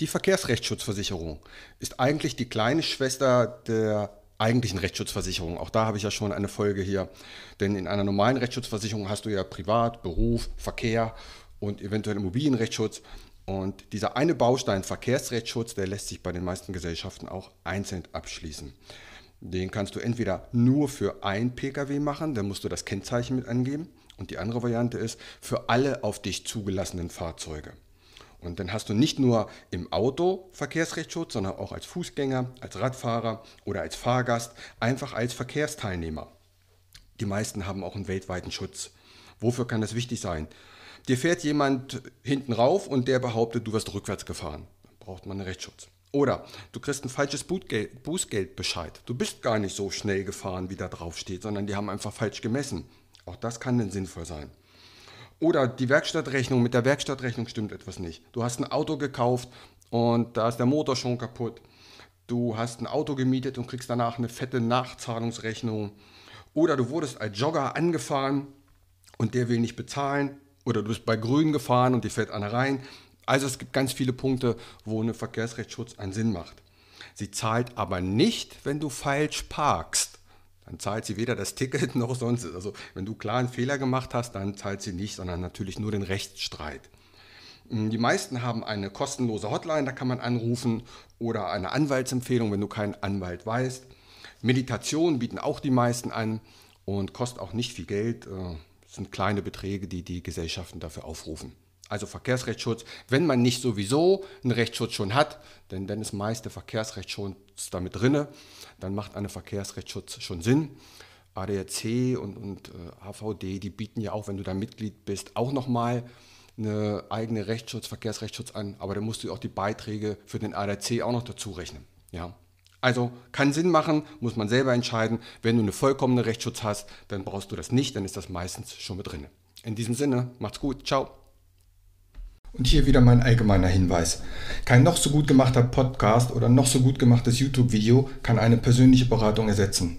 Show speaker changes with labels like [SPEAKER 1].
[SPEAKER 1] Die Verkehrsrechtsschutzversicherung ist eigentlich die kleine Schwester der eigentlichen Rechtsschutzversicherung. Auch da habe ich ja schon eine Folge hier. Denn in einer normalen Rechtsschutzversicherung hast du ja Privat, Beruf, Verkehr und eventuell Immobilienrechtsschutz. Und dieser eine Baustein Verkehrsrechtsschutz, der lässt sich bei den meisten Gesellschaften auch einzeln abschließen. Den kannst du entweder nur für ein Pkw machen, dann musst du das Kennzeichen mit angeben. Und die andere Variante ist für alle auf dich zugelassenen Fahrzeuge. Und dann hast du nicht nur im Auto Verkehrsrechtsschutz, sondern auch als Fußgänger, als Radfahrer oder als Fahrgast, einfach als Verkehrsteilnehmer. Die meisten haben auch einen weltweiten Schutz. Wofür kann das wichtig sein? Dir fährt jemand hinten rauf und der behauptet, du wirst rückwärts gefahren. Dann braucht man einen Rechtsschutz. Oder du kriegst ein falsches Bußgeldbescheid. Du bist gar nicht so schnell gefahren, wie da drauf steht, sondern die haben einfach falsch gemessen. Auch das kann dann sinnvoll sein. Oder die Werkstattrechnung, mit der Werkstattrechnung stimmt etwas nicht. Du hast ein Auto gekauft und da ist der Motor schon kaputt. Du hast ein Auto gemietet und kriegst danach eine fette Nachzahlungsrechnung. Oder du wurdest als Jogger angefahren und der will nicht bezahlen. Oder du bist bei Grün gefahren und die fährt einer rein. Also es gibt ganz viele Punkte, wo eine Verkehrsrechtsschutz einen Sinn macht. Sie zahlt aber nicht, wenn du falsch parkst dann zahlt sie weder das Ticket noch sonst. Also wenn du klar einen Fehler gemacht hast, dann zahlt sie nicht, sondern natürlich nur den Rechtsstreit. Die meisten haben eine kostenlose Hotline, da kann man anrufen oder eine Anwaltsempfehlung, wenn du keinen Anwalt weißt. Meditation bieten auch die meisten an und kostet auch nicht viel Geld. Das äh, sind kleine Beträge, die die Gesellschaften dafür aufrufen. Also Verkehrsrechtsschutz, wenn man nicht sowieso einen Rechtsschutz schon hat, denn dann ist meist der Verkehrsrechtsschutz damit drinne, dann macht ein Verkehrsrechtsschutz schon Sinn. ADAC und, und äh, HVD, die bieten ja auch, wenn du da Mitglied bist, auch nochmal eine eigene Rechtsschutz, Verkehrsrechtsschutz an, aber dann musst du auch die Beiträge für den ADAC auch noch dazu rechnen. Ja. Also kann Sinn machen, muss man selber entscheiden. Wenn du eine vollkommene Rechtsschutz hast, dann brauchst du das nicht, dann ist das meistens schon mit drin. In diesem Sinne, macht's gut, ciao. Und hier wieder mein allgemeiner Hinweis. Kein noch so gut gemachter Podcast oder noch so gut gemachtes YouTube-Video kann eine persönliche Beratung ersetzen.